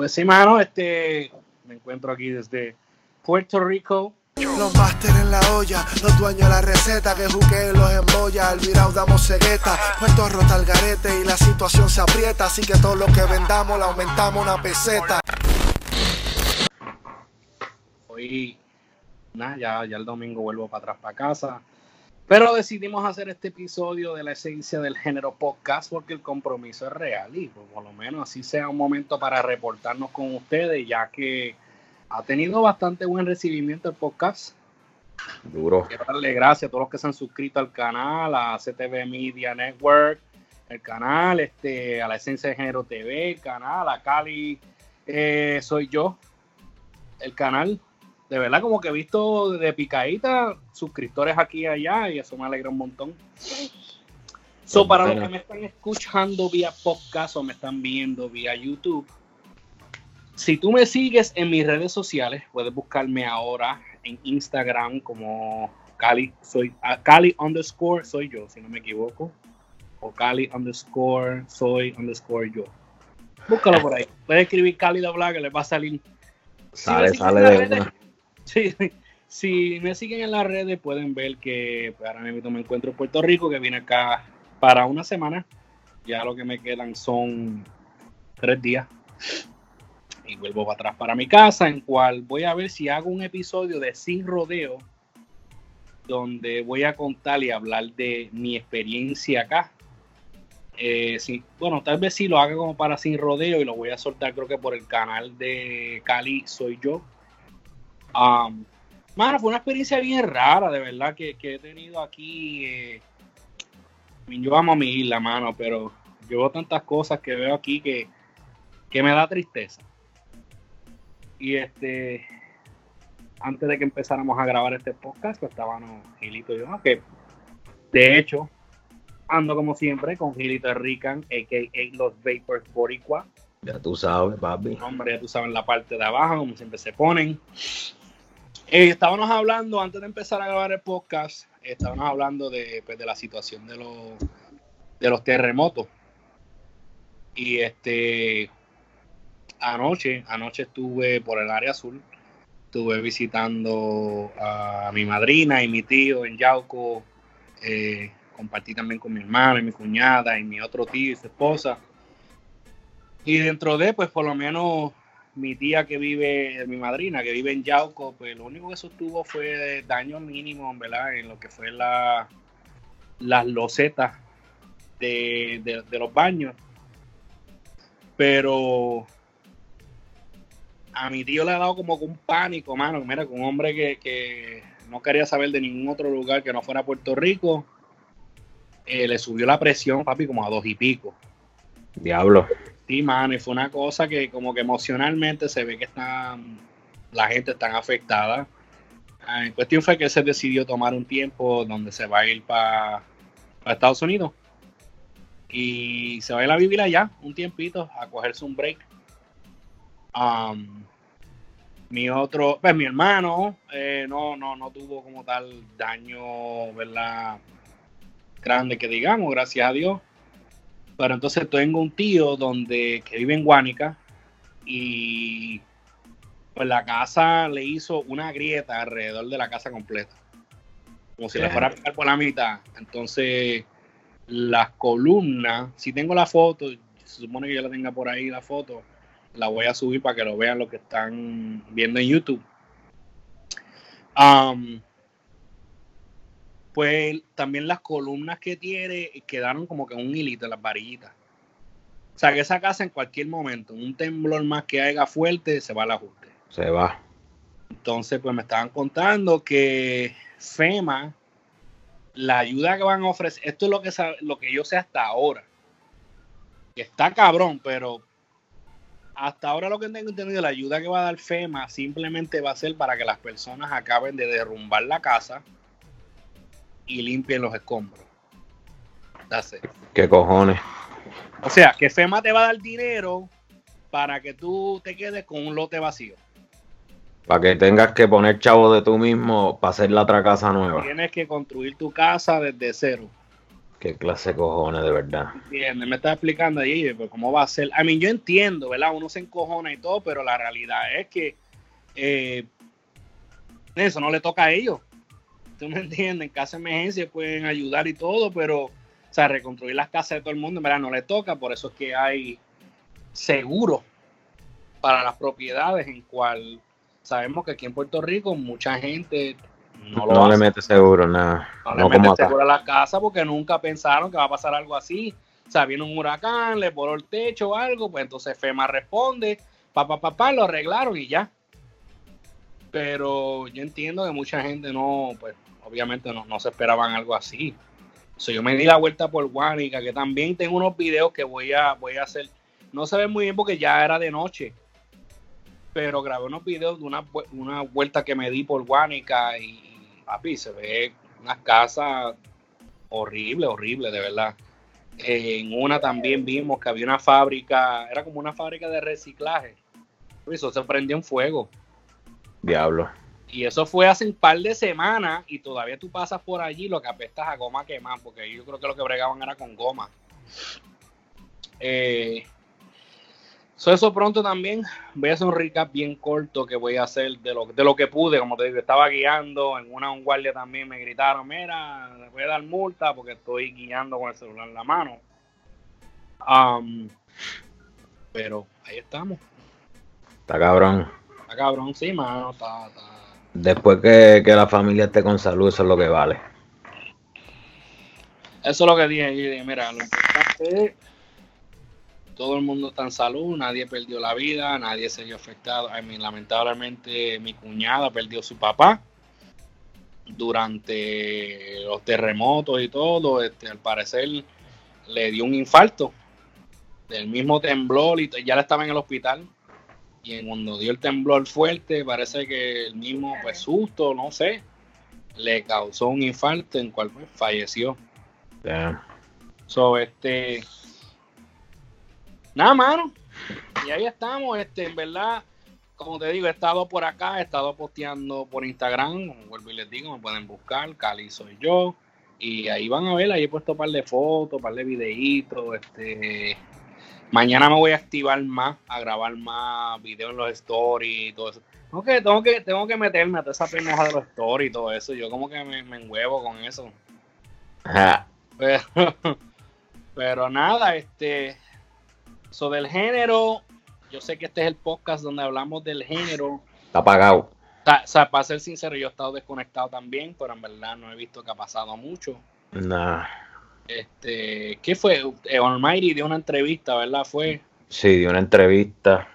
Pues sí, mano, este, me encuentro aquí desde Puerto Rico. Los máster en la olla, los dueños de la receta, que juquen los embolla, al virao damos cegueta, puesto rota el garete y la situación se aprieta, así que todo lo que vendamos le aumentamos una peseta. Hoy, nada, ya, ya el domingo vuelvo para atrás para casa. Pero decidimos hacer este episodio de la esencia del género podcast porque el compromiso es real y pues, por lo menos así sea un momento para reportarnos con ustedes, ya que ha tenido bastante buen recibimiento el podcast. Duro. Quiero darle gracias a todos los que se han suscrito al canal, a CTV Media Network, el canal, este, a la Esencia de Género TV, el canal, a Cali, eh, soy yo, el canal. De verdad, como que he visto de picadita suscriptores aquí y allá y eso me alegra un montón. So, para los que me están escuchando vía podcast o me están viendo vía YouTube, si tú me sigues en mis redes sociales, puedes buscarme ahora en Instagram como Cali, soy a Cali underscore soy yo, si no me equivoco. O Cali underscore soy underscore yo. Búscalo por ahí. Puedes escribir Cali de Black, que les va a salir. Sale, sale de una. Sí, si me siguen en las redes pueden ver que ahora mismo me encuentro en Puerto Rico, que vine acá para una semana. Ya lo que me quedan son tres días. Y vuelvo para atrás para mi casa, en cual voy a ver si hago un episodio de Sin Rodeo, donde voy a contar y hablar de mi experiencia acá. Eh, bueno, tal vez sí lo haga como para Sin Rodeo y lo voy a soltar creo que por el canal de Cali Soy Yo. Um, mano, fue una experiencia bien rara, de verdad, que, que he tenido aquí. eh, yo amo mi isla, mano, pero yo veo tantas cosas que veo aquí que, que me da tristeza. Y este, antes de que empezáramos a grabar este podcast, pues estábamos Gilito y yo, que de hecho, ando como siempre con Gilito Rican, a.k.a. Los Vapors Boricua. Ya tú sabes, papi. Hombre, ya tú sabes, la parte de abajo, como siempre se ponen. Eh, estábamos hablando, antes de empezar a grabar el podcast, estábamos hablando de, pues, de la situación de los, de los terremotos. Y este, anoche, anoche estuve por el área azul, estuve visitando a mi madrina y mi tío en Yauco, eh, compartí también con mi hermano y mi cuñada y mi otro tío y su esposa. Y dentro de, pues por lo menos mi tía que vive, mi madrina que vive en Yauco, pues lo único que sostuvo fue daño mínimo, ¿verdad? En lo que fue la, las losetas de, los baños. Pero a mi tío le ha dado como un pánico, mano. Mira, con un hombre que, que no quería saber de ningún otro lugar que no fuera Puerto Rico, eh, le subió la presión, papi, como a dos y pico. Diablo. Sí, mano, y fue una cosa que como que emocionalmente se ve que están, la gente está afectada. Ah, En cuestión fue que se decidió tomar un tiempo donde se va a ir para Estados Unidos. Y se va a ir a vivir allá un tiempito, a cogerse un break. Mi otro, pues mi hermano eh, no, no, no tuvo como tal daño, ¿verdad? Grande que digamos, gracias a Dios. Pero entonces tengo un tío donde que vive en Guánica y pues la casa le hizo una grieta alrededor de la casa completa. Como si le fuera a pegar por la mitad. Entonces, las columnas, si tengo la foto, se supone que yo la tenga por ahí la foto, la voy a subir para que lo vean los que están viendo en YouTube. Um, pues también las columnas que tiene quedaron como que un hilito las varillitas. O sea que esa casa en cualquier momento, un temblor más que haga fuerte, se va al ajuste. Se va. Entonces, pues me estaban contando que FEMA, la ayuda que van a ofrecer, esto es lo que, lo que yo sé hasta ahora. Está cabrón, pero hasta ahora lo que tengo entendido, la ayuda que va a dar FEMA simplemente va a ser para que las personas acaben de derrumbar la casa y limpien los escombros. That's it. ¿Qué cojones? O sea, que FEMA te va a dar dinero para que tú te quedes con un lote vacío. Para que tengas que poner chavo de tú mismo para hacer la otra casa nueva. Tienes que construir tu casa desde cero. Qué clase de cojones, de verdad. ¿Entiendes? Me está explicando ahí, pues, cómo va a ser. A mí yo entiendo, ¿verdad? Uno se encojona y todo, pero la realidad es que eh, eso no le toca a ellos. ¿Tú me entiendes? En caso de emergencia pueden ayudar y todo, pero, o sea, reconstruir las casas de todo el mundo, en verdad, no le toca. Por eso es que hay seguro para las propiedades en cual sabemos que aquí en Puerto Rico mucha gente no, lo No le mete seguro, nada. No, No, le acá. seguro a la casa porque nunca pensaron que va a pasar algo así. O sea, viene un huracán, le voló el techo o algo, pues entonces FEMA responde, papá, papá, lo arreglaron y ya. Pero yo entiendo que mucha gente no, pues obviamente no, no se esperaban algo así. So, yo me di la vuelta por Guánica, que también tengo unos videos que voy a, voy a hacer. No se ve muy bien porque ya era de noche. Pero grabé unos videos de una, una vuelta que me di por Guánica y, papi, se ve unas casas horrible, horrible, de verdad. En una también vimos que había una fábrica, era como una fábrica de reciclaje. Eso se prendió en fuego. Diablo. Y eso fue hace un par de semanas y todavía tú pasas por allí lo que apestas a goma quemada, porque yo creo que lo que bregaban era con goma. Eh, so eso pronto también voy a hacer un recap bien corto que voy a hacer de lo, de lo que pude, como te digo, estaba guiando, en una un guardia también me gritaron, mira, me voy a dar multa porque estoy guiando con el celular en la mano. Um, pero ahí estamos. Está cabrón. Está cabrón, sí, mano, está, está, Después que, que la familia esté con salud, eso es lo que vale. Eso es lo que dije. mira, lo importante es todo el mundo está en salud, nadie perdió la vida, nadie se vio afectado. I lamentablemente mi cuñada perdió su papá durante los terremotos y todo. Este, al parecer le dio un infarto del mismo temblor y ya le estaba en el hospital. Y cuando dio el temblor fuerte, parece que el mismo pues, susto, no sé, le causó un infarto en cual pues, falleció. Ya. So, este. Nada, mano. Y ahí estamos, este, en verdad, como te digo, he estado por acá, he estado posteando por Instagram, como vuelvo y les digo, me pueden buscar, Cali soy yo. Y ahí van a ver, ahí he puesto un par de fotos, un par de videitos, este. Mañana me voy a activar más, a grabar más videos en los stories y todo eso. Tengo que, tengo que, tengo que meterme a toda esa pendeja de los stories y todo eso. Yo como que me, me enhuevo con eso. Ajá. Pero, pero nada, este. So del género, yo sé que este es el podcast donde hablamos del género. Está apagado. O sea, para ser sincero, yo he estado desconectado también, pero en verdad no he visto que ha pasado mucho. Nah. Este, ¿qué fue? Eh, Almighty dio una entrevista, ¿verdad? Fue. Sí, di una entrevista.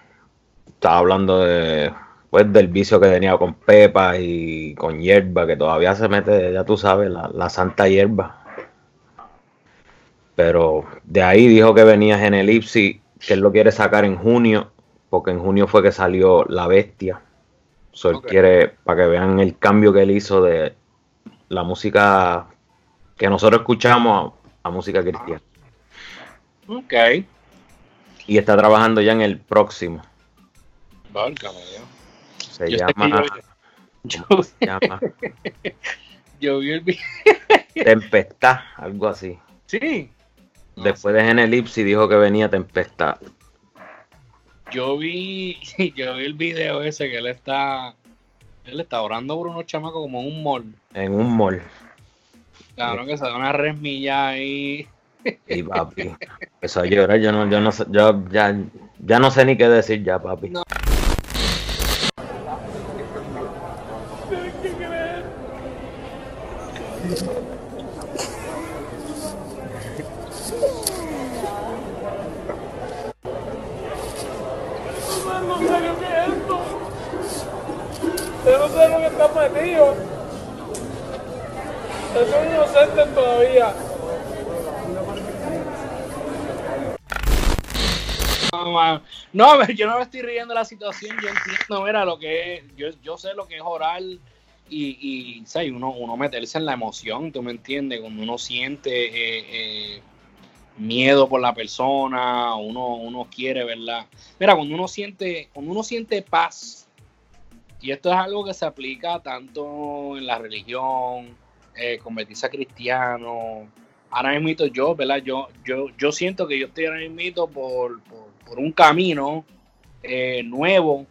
Estaba hablando de pues del vicio que tenía con Pepa y con hierba, que todavía se mete, ya tú sabes, la, la santa hierba. Pero de ahí dijo que venía Genelipsi, que él lo quiere sacar en junio, porque en junio fue que salió La Bestia. So, él quiere, para que vean el cambio que él hizo de la música que nosotros escuchamos a, a música cristiana. Ok. Y está trabajando ya en el próximo. Válgame. Se Yo llama, yo- ¿cómo se llama? Yo vi el video. Tempestad, algo así. Sí. Después de Genelipsi dijo que venía Tempestad. Yo vi, yo vi el video ese que él está, él está orando por unos chamacos como en un mall. En un mall. Claro que se da una resmilla ahí. Y papi. Empezó a llorar. Yo no, yo no sé, yo ya, ya no sé ni qué decir ya, papi. No. no sé lo que es esto. Yo no sé lo que está metido. Yo soy inocente todavía. No, yo no me estoy riendo de la situación, yo entiendo, mira, lo que es, yo, yo sé lo que es orar y, y ¿sabes? Uno, uno meterse en la emoción, tú me entiendes, cuando uno siente eh, eh, miedo por la persona, uno, uno quiere, ¿verdad? Mira, cuando uno siente, cuando uno siente paz, y esto es algo que se aplica tanto en la religión, eh, convertirse a cristiano, ahora mismo yo, ¿verdad? Yo, yo, yo siento que yo estoy ahora mismo por, por, un camino eh, nuevo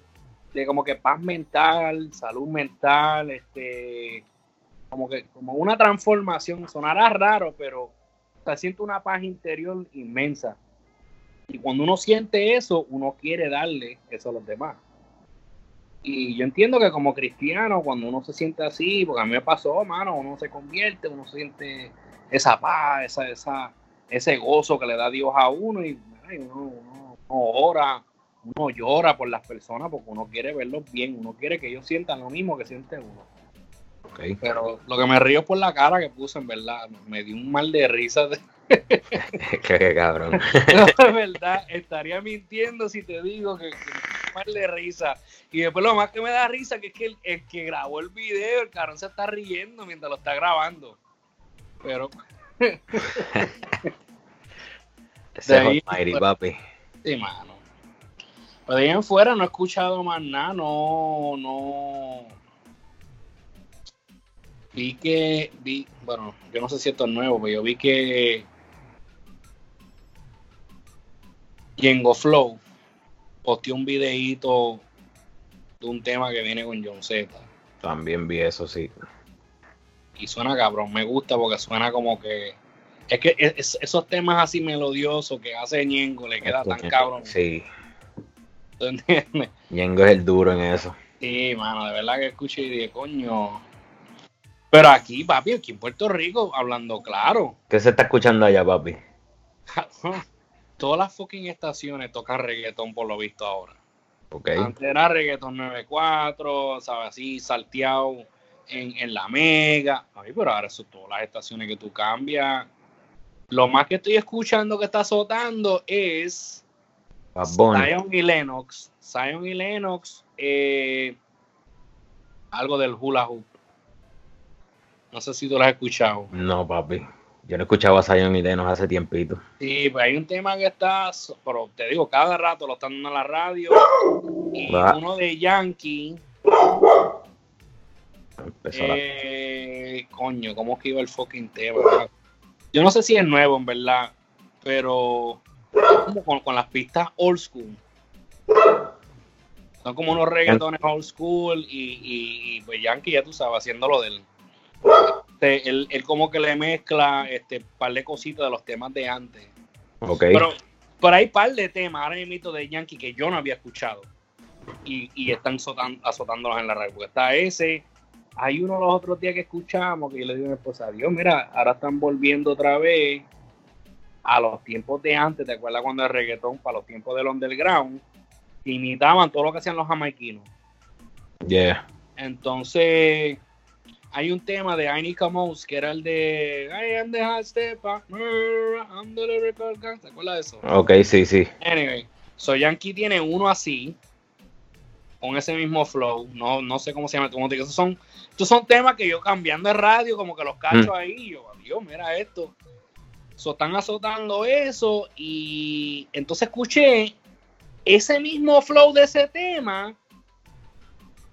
de como que paz mental, salud mental, este, como que como una transformación. Sonará raro, pero siento una paz interior inmensa. Y cuando uno siente eso, uno quiere darle eso a los demás. Y yo entiendo que como cristiano, cuando uno se siente así, porque a mí me pasó, mano, uno se convierte, uno siente esa paz, esa, esa, ese gozo que le da Dios a uno y uno, uno, ora, uno llora por las personas porque uno quiere verlos bien, uno quiere que ellos sientan lo mismo que siente uno. Pero lo que me río por la cara que puse, en verdad, me dio un mal de risa. De... Qué cabrón. de verdad, estaría mintiendo si te digo que, que de risa. Y después lo más que me da risa que es que el, que grabó el video, el cabrón se está riendo mientras lo está grabando. Pero. Ese ahí, Almighty, papi. Sí, mano. Pero de ahí en fuera no he escuchado más nada, no, no. Vi que, vi, bueno, yo no sé si esto es nuevo, pero yo vi que Yengo Flow posteó un videíto de un tema que viene con John Z. También vi eso, sí. Y suena cabrón, me gusta porque suena como que. Es que esos temas así melodiosos que hace Ñengo le queda tan cabrón. Sí. ¿Tú entiendes? Ñengo es el duro en eso. Sí, mano, de verdad que escuché y dije, coño. Pero aquí, papi, aquí en Puerto Rico, hablando claro. ¿Qué se está escuchando allá, papi? Todas las fucking estaciones tocan reggaetón por lo visto ahora. Okay. Antes era reggaetón 94, ¿sabes? Así, salteado en, en la mega. Ay, pero ahora son todas las estaciones que tú cambias. Lo más que estoy escuchando que está azotando es Zion y Lennox. Zion y Lennox, eh, algo del hula hoop. No sé si tú lo has escuchado. No, papi. Yo no escuchaba a Zion y Lennox hace tiempito. Sí, pues hay un tema que está, pero te digo, cada rato lo están dando en la radio. Y Va. uno de Yankee. Eh, la... Coño, ¿cómo que iba el fucking tema? Yo no sé si es nuevo, en verdad, pero como con, con, las pistas old school. Son como unos reggaetones old school y, y, y pues Yankee, ya tú sabes, haciéndolo del. Este, él, él, como que le mezcla este par de cositas de los temas de antes. Okay. Pero, pero hay par de temas ahora mismo de Yankee que yo no había escuchado. Y, y están azotan, azotándolos en la radio. Porque está ese. Hay uno los otros días que escuchamos que yo le digo a mi esposa, Dios, mira, ahora están volviendo otra vez a los tiempos de antes. ¿Te acuerdas cuando el reggaetón, para los tiempos del underground, imitaban todo lo que hacían los jamaiquinos? Yeah. Entonces, hay un tema de I Mouse que era el de I am the hot stepper, I'm the record gang. ¿Te acuerdas de eso? Ok, sí, sí. Anyway, so Yankee tiene uno así, con ese mismo flow. No, no sé cómo se llama. Como te digo, esos son, estos son temas que yo cambiando de radio, como que los cacho mm. ahí. Yo, Dios, mira esto. So, están azotando eso. Y entonces escuché ese mismo flow de ese tema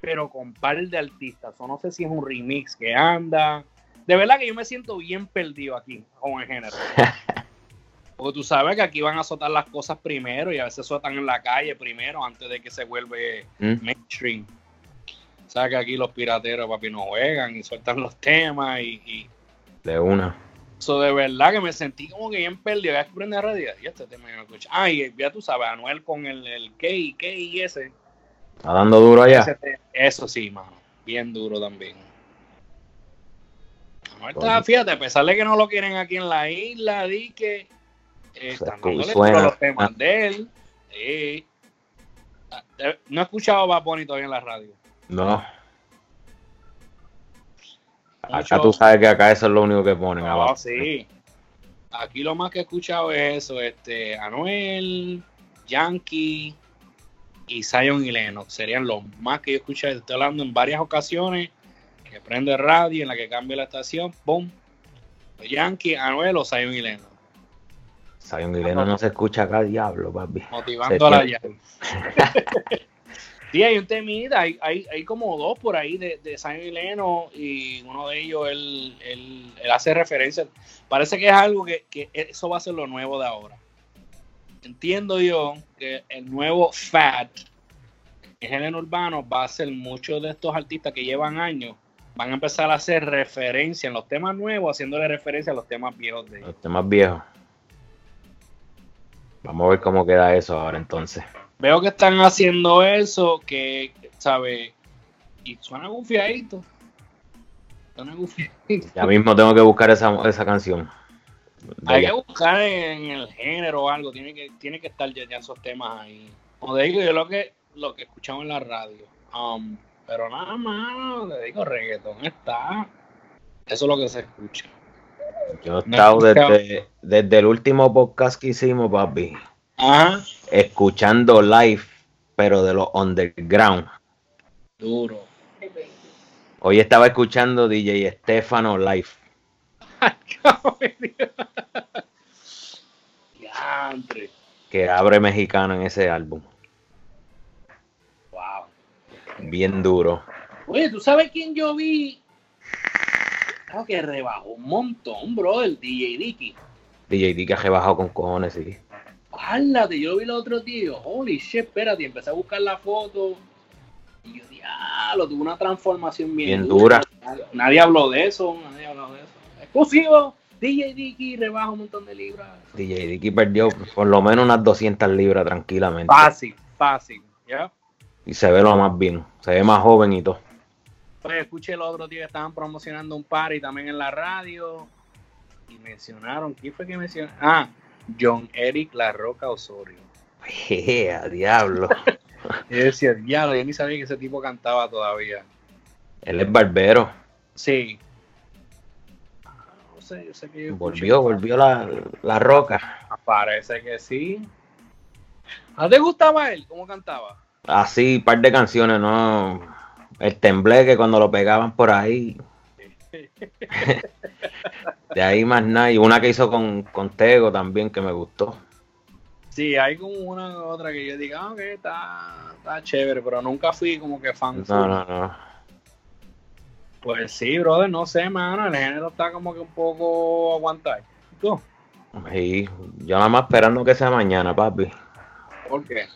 pero con par de artistas. O no sé si es un remix que anda. De verdad que yo me siento bien perdido aquí con el género. Porque tú sabes que aquí van a azotar las cosas primero y a veces azotan en la calle primero antes de que se vuelve ¿Mm? mainstream. Sabes que aquí los pirateros, papi, no juegan y sueltan los temas y. y... De una. Eso de verdad que me sentí como que bien perdido. Ya que prende la radio y este tema yo no escucho. Ah, ya tú sabes, Anuel con el, el K, K y ese Está dando duro allá. Eso sí, mano. Bien duro también. Ahorita, fíjate, a pesar de que no lo quieren aquí en la isla, di que eh, están dándole los temas de él. Sí. No he escuchado Bad Bunny todavía en la radio. No. Acá tú sabes que acá eso es lo único que ponen. No, abajo. sí. Aquí lo más que he escuchado es eso, este, Anuel, Yankee, y Zion y Lennox. Serían los más que yo escuché. Estoy hablando en varias ocasiones que prende radio, en la que cambia la estación, ¡boom! Yankee, Anuel o Zion y Lennox. Zion y Lennox no se escucha acá, diablo, papi. Motivando a la llave. Sí, hay un temida, hay, hay, hay como dos por ahí de, de Zion y Leno y uno de ellos él, él, él hace referencia. Parece que es algo que, que eso va a ser lo nuevo de ahora. Entiendo yo que el nuevo fat en género urbano va a ser muchos de estos artistas que llevan años van a empezar a hacer referencia en los temas nuevos, haciéndole referencia a los temas viejos de ellos. Los temas viejos. Vamos a ver cómo queda eso ahora entonces. Veo que están haciendo eso, que, ¿sabe? Y suena gufiadito. Suena gufiadito. Ya mismo tengo que buscar esa, esa canción. De Hay que buscar en el género o algo, tiene que, tiene que estar ya, ya esos temas ahí. Como te digo, yo lo que, lo que escuchamos en la radio. Um, pero nada más, le digo, reggaetón está. Eso es lo que se escucha. Yo he estado desde, desde el último podcast que hicimos, papi, Ajá. escuchando live, pero de los underground. Duro. Hoy estaba escuchando DJ Estefano live. Que abre mexicano en ese álbum. Wow. Bien duro. Oye, ¿tú sabes quién yo vi? Claro que rebajó un montón, bro, el DJ Dicky. DJ D que ha rebajado con cojones, sí. Párlate, yo lo vi el otro día y yo, holy shit, espérate, empecé a buscar la foto. Y yo, diablo, tuvo una transformación bien, Bien dura. Nadie, nadie habló de eso, nadie habló de eso. Exclusivo, DJ Dicky rebaja un montón de libras. DJ Dicky perdió por lo menos unas 200 libras tranquilamente. Fácil, fácil, ¿ya? Y se ve lo más bien. Se ve más joven y todo. Pues escuché el otro día que estaban promocionando un party también en la radio. Y mencionaron, ¿quién fue que mencionó? Ah, John Eric La Roca Osorio. Jea, diablo. Y yo decía, diablo, yo ni sabía que ese tipo cantaba todavía. Él es barbero. Sí. Sé, yo sé que yo escuché- Volvió, volvió la, la roca. Parece que sí. ¿A te gustaba él? ¿Cómo cantaba? Así, par de canciones, ¿no? El tembleque cuando lo pegaban por ahí. De ahí más nada. Y una que hizo con, con Tego también que me gustó. Sí, hay como una otra que yo diga, ah, ok, está, está chévere, pero nunca fui como que fan. No, no, no. Pues sí, brother, no sé, mano, el género está como que un poco aguantado. ¿Tú? Y yo nada más esperando que sea mañana, papi. ¿Por qué?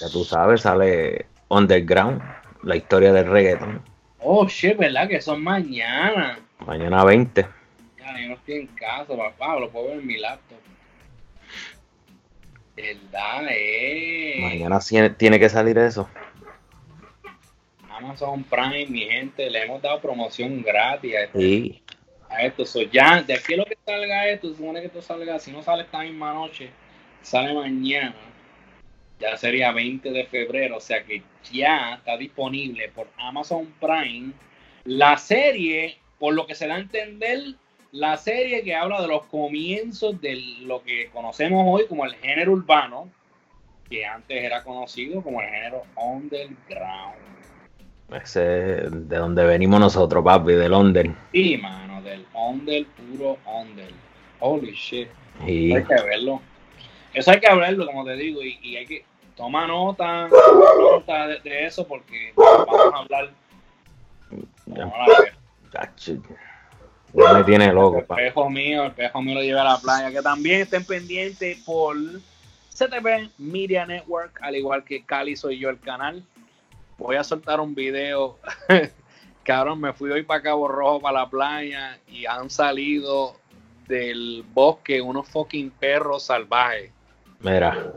Ya tú sabes, sale Underground, la historia del reggaeton. Oh, shit, ¿verdad? Que son mañana. Mañana 20. Ya, yo no estoy en casa, papá, lo puedo ver en mi laptop. ¿Verdad, eh? Mañana tiene que salir eso. Amazon Prime, mi gente, le hemos dado promoción gratis a este Sí. a esto. So, ya, de aquí a lo que salga esto, se supone que esto salga, si no sale esta misma noche, sale mañana. Ya sería 20 de febrero, o sea que ya está disponible por Amazon Prime la serie, por lo que se da a entender, la serie que habla de los comienzos de lo que conocemos hoy como el género urbano, que antes era conocido como el género underground. Ese es de donde venimos nosotros, papi, de London. Sí, mano, del under, puro under. Holy shit. Hay que verlo. Eso hay que verlo, como te digo, y, y hay que tomar nota, nota de, de eso porque vamos a hablar. Vamos a ver. Chacho, ya me tiene loco, El papi. pejo mío, el pejo mío lo lleva a la playa. Que también estén pendientes por CTV Media Network, al igual que Cali soy yo el canal. Voy a soltar un video. Cabrón, me fui hoy para Cabo Rojo, para la playa, y han salido del bosque unos fucking perros salvajes. Mira,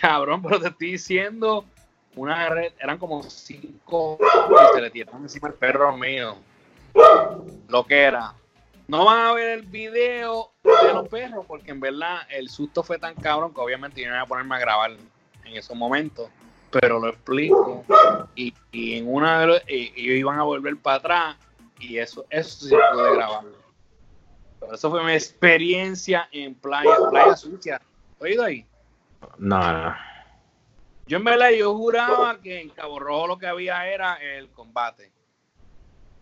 Cabrón, pero te estoy diciendo, una red, eran como cinco y se le tiraron encima el perro mío. Lo que era. No van a ver el video de los perros porque en verdad el susto fue tan cabrón que obviamente yo no iba a ponerme a grabar en esos momentos. Pero lo explico. Y, y en una de los, y, y ellos iban a volver para atrás y eso, eso sí pude grabarlo. Pero eso fue mi experiencia en playa, playa sucia. ¿Oído ahí? no, no. Yo en verdad yo juraba que en Cabo Rojo lo que había era el combate.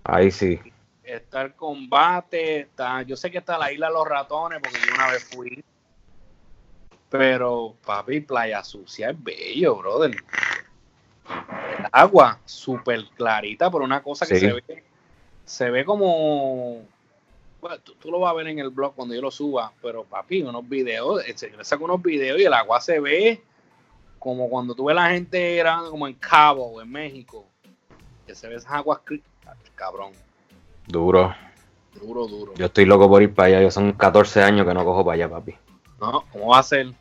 Ahí sí. Está el combate, está, yo sé que está la isla de los ratones porque yo una vez fui. Pero, papi, Playa Sucia es bello, brother. agua súper clarita, pero una cosa que Sí. se ve, se ve como, bueno, tú, tú lo vas a ver en el blog cuando yo lo suba, pero papi, unos videos, eh, se le saco unos videos y el agua se ve como cuando tú ves la gente era como en Cabo o en México, que se ve esas aguas, cabrón, Duro. duro, duro. Yo estoy loco por ir para allá. Yo son 14 años que no cojo para allá, papi. No, ¿cómo va a ser?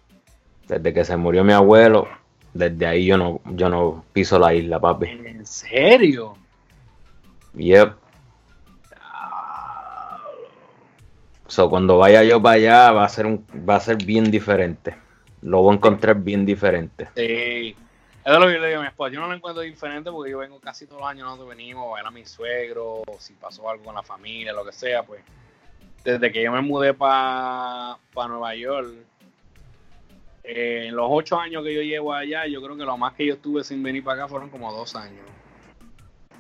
Desde que se murió mi abuelo, desde ahí yo no, yo no piso la isla, papi. ¿En serio? Yep. So, cuando vaya yo para allá va a ser un, va a ser bien diferente. Lo voy a encontrar bien diferente. Sí. Eso es lo que yo le digo a mi esposa. Yo no lo encuentro diferente porque yo vengo casi todos los años, nosotros venimos a ver a mi suegro, o si pasó algo con la familia, lo que sea, pues. Desde que yo me mudé para Nueva York, eh, en los ocho años que yo llevo allá, yo creo que lo más que yo estuve sin venir para acá fueron como dos años.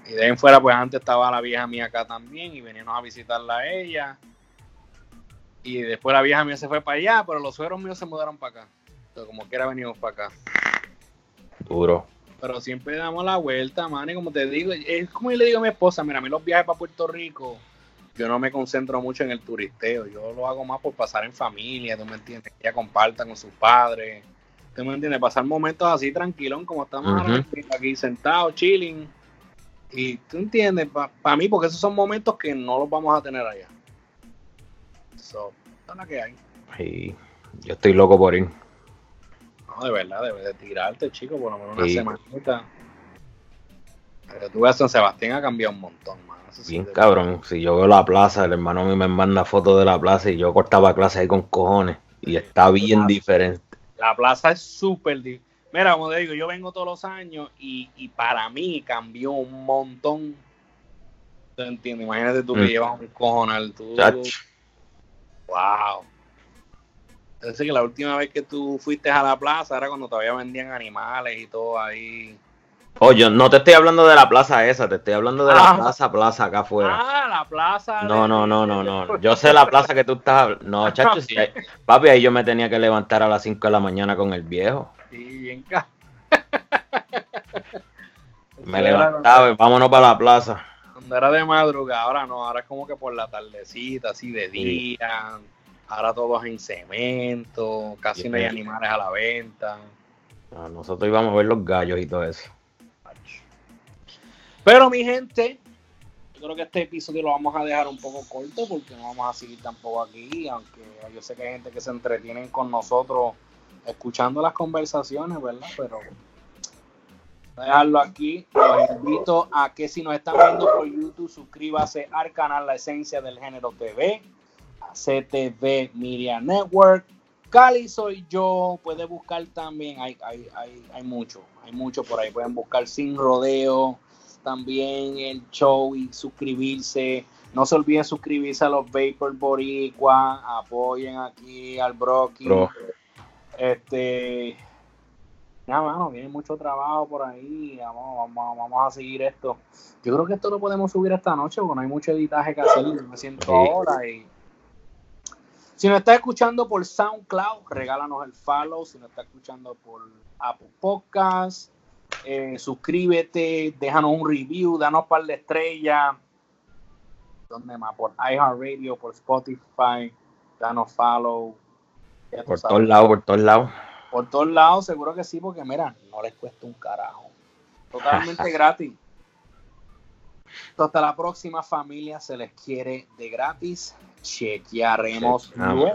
Y de ahí en fuera, pues antes estaba la vieja mía acá también y veníamos a visitarla a ella. Y después la vieja mía se fue para allá, pero los suegros míos se mudaron para acá. Entonces, como quiera venimos para acá. Duro. Pero siempre damos la vuelta, man. Y como te digo, es como yo le digo a mi esposa, mira, a mí los viajes para Puerto Rico, yo no me concentro mucho en el turisteo. Yo lo hago más por pasar en familia, tú me entiendes, que ella comparta con sus padres. Tú me entiendes, pasar momentos así tranquilón, como estamos aquí sentados, chilling. Y tú entiendes, para mí, porque esos son momentos que no los vamos a tener allá. So, la que hay. Y yo estoy loco por ir. No, de verdad, debes de tirarte, chico, por lo menos una Sí. semanita. Pero tú ves, San Sebastián ha cambiado un montón, man. Eso Bien cabrón. Si yo veo la plaza, el hermano mío me manda fotos de la plaza y yo cortaba clase ahí con cojones. Y está bien diferente. La plaza es súper difícil. Mira, como te digo, yo vengo todos los años y, y para mí cambió un montón. ¿Te entiendes? Imagínate tú que Mm. llevas un cojonal. Tú, Chach. wow. Entonces que la última vez que tú fuiste a la plaza era cuando todavía vendían animales y todo ahí. Oye, no te estoy hablando de la plaza esa, te estoy hablando de la Ah. plaza, plaza acá afuera. Ah, la plaza. No, de- no, no, no, no. Yo sé la plaza que tú estás hablando. No, chacho, sí. hay- Papi, ahí yo me tenía que levantar a las 5 de la mañana con el viejo. Sí, bien ca- Me levantaba y vámonos para la plaza. Cuando era de madrugada, ahora no, ahora es como que por la tardecita, así de Sí. día. Ahora todo es en cemento, casi no hay Sí. animales a la venta. Ah, Nosotros íbamos a ver los gallos y todo eso. Pero mi gente, yo creo que este episodio lo vamos a dejar un poco corto porque no vamos a seguir tampoco aquí, aunque yo sé que hay gente que se entretienen con nosotros escuchando las conversaciones, ¿verdad? Pero dejarlo aquí. Los invito a que si nos están viendo por YouTube, suscríbase al canal La Esencia del Género TV, a CTV Media Network. Cali soy yo, puede buscar también, hay, hay, hay, hay mucho, hay mucho por ahí, pueden buscar Sin Rodeo, también el show y suscribirse. No se olviden suscribirse a los Vapor Boricua, apoyen aquí al Brocky. Bro. Este, nada, mano, viene mucho trabajo por ahí. Vamos, vamos, vamos a seguir esto. Yo creo que esto lo podemos subir esta noche porque no hay mucho editaje que hacer. Yo me siento Sí. ahora y. Si nos está escuchando por SoundCloud, regálanos el follow. Si nos está escuchando por Apple Podcast, eh, suscríbete, déjanos un review, danos par de estrellas. ¿Dónde más? Por iHeartRadio, por Spotify, danos follow. Por todos lados, por todos lados. Por todos lados, seguro que sí, porque mira, no les cuesta un carajo. Totalmente gratis. Hasta la próxima familia, se les quiere de gratis. Chequearemos luego.